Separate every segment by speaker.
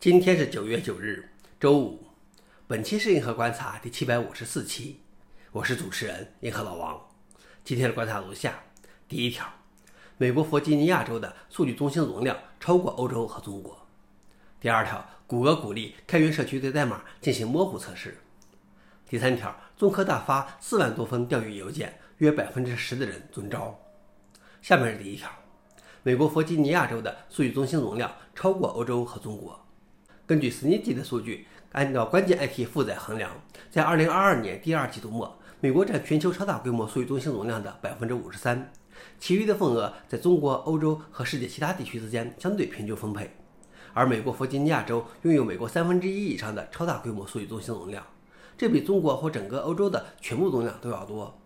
Speaker 1: 今天是九月九日，周五。本期是银河观察第七百五十四期，我是主持人银河老王。今天的观察如下：第一条，美国弗吉尼亚州的数据中心容量超过欧洲和中国。第二条，谷歌鼓励开源社区对代码进行模糊测试。第三条，中科大发四万多封钓鱼邮件，约百分之十的人中招。下面是第一条，美国弗吉尼亚州的数据中心容量超过欧洲和中国。根据 SNED 的数据，按照关键 IT 负载衡量，在2022年第二季度末，美国占全球超大规模数据中心容量的百分之五十三，其余的份额在中国、欧洲和世界其他地区之间相对平均分配。而美国弗吉尼亚州拥有美国三分之一以上的超大规模数据中心容量，这比中国或整个欧洲的全部容量都要多。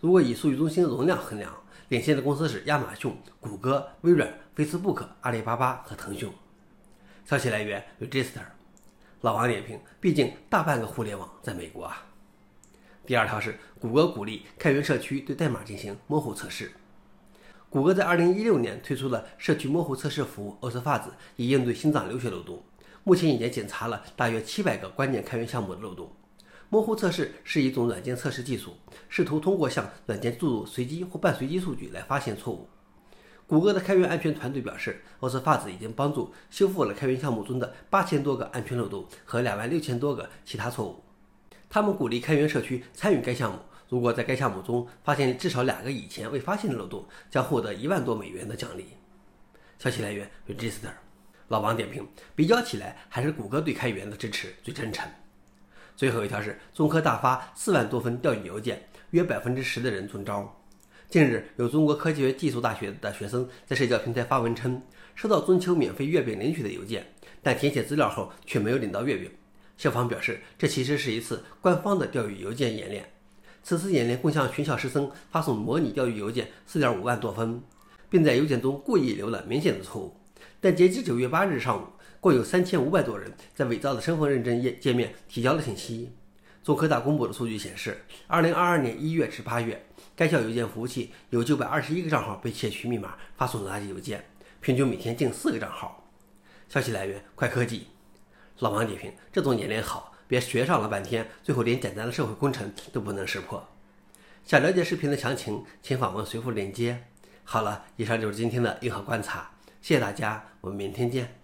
Speaker 1: 如果以数据中心容量衡量，领先的公司是亚马逊、谷歌、微软、Facebook、阿里巴巴和腾讯。消息来源：Register。老王点评：毕竟大半个互联网在美国啊。第二条是，谷歌鼓励开源社区对代码进行模糊测试。谷歌在2016年推出了社区模糊测试服务 OSFuzz，以应对心脏流血漏洞。目前已经检查了大约700个关键开源项目的漏洞。模糊测试是一种软件测试技术，试图通过向软件注入随机或半随机数据来发现错误。谷歌的开源安全团队表示，OSFuzz 已经帮助修复了开源项目中的八千多个安全漏洞和两万六千多个其他错误。他们鼓励开源社区参与该项目，如果在该项目中发现至少两个以前未发现的漏洞，将获得一万多美元的奖励。消息来源：Register。老王点评：比较起来，还是谷歌对开源的支持最真诚。最后一条是，中科大发四万多封钓鱼邮件，约百分之十的人中招。近日，有中国科学技术大学的学生在社交平台发文称，收到中秋免费月饼领取的邮件，但填写资料后却没有领到月饼。校方表示，这其实是一次官方的钓鱼邮件演练。此次演练共向全校师生发送模拟钓鱼邮件4.5万多封，并在邮件中故意留了明显的错误。但截至9月8日上午，共有3500多人在伪造的身份认证页界面提交了信息。中科大公布的数据显示，2022年1月至8月。该校邮件服务器有九百二十一个账号被窃取密码发送垃圾邮件，平均每天近四个账号。消息来源：快科技。老王点评：这种演练好，别学上了半天，最后连简单的社会工程都不能识破。想了解视频的详情，请访问随附链接。好了，以上就是今天的硬核观察，谢谢大家，我们明天见。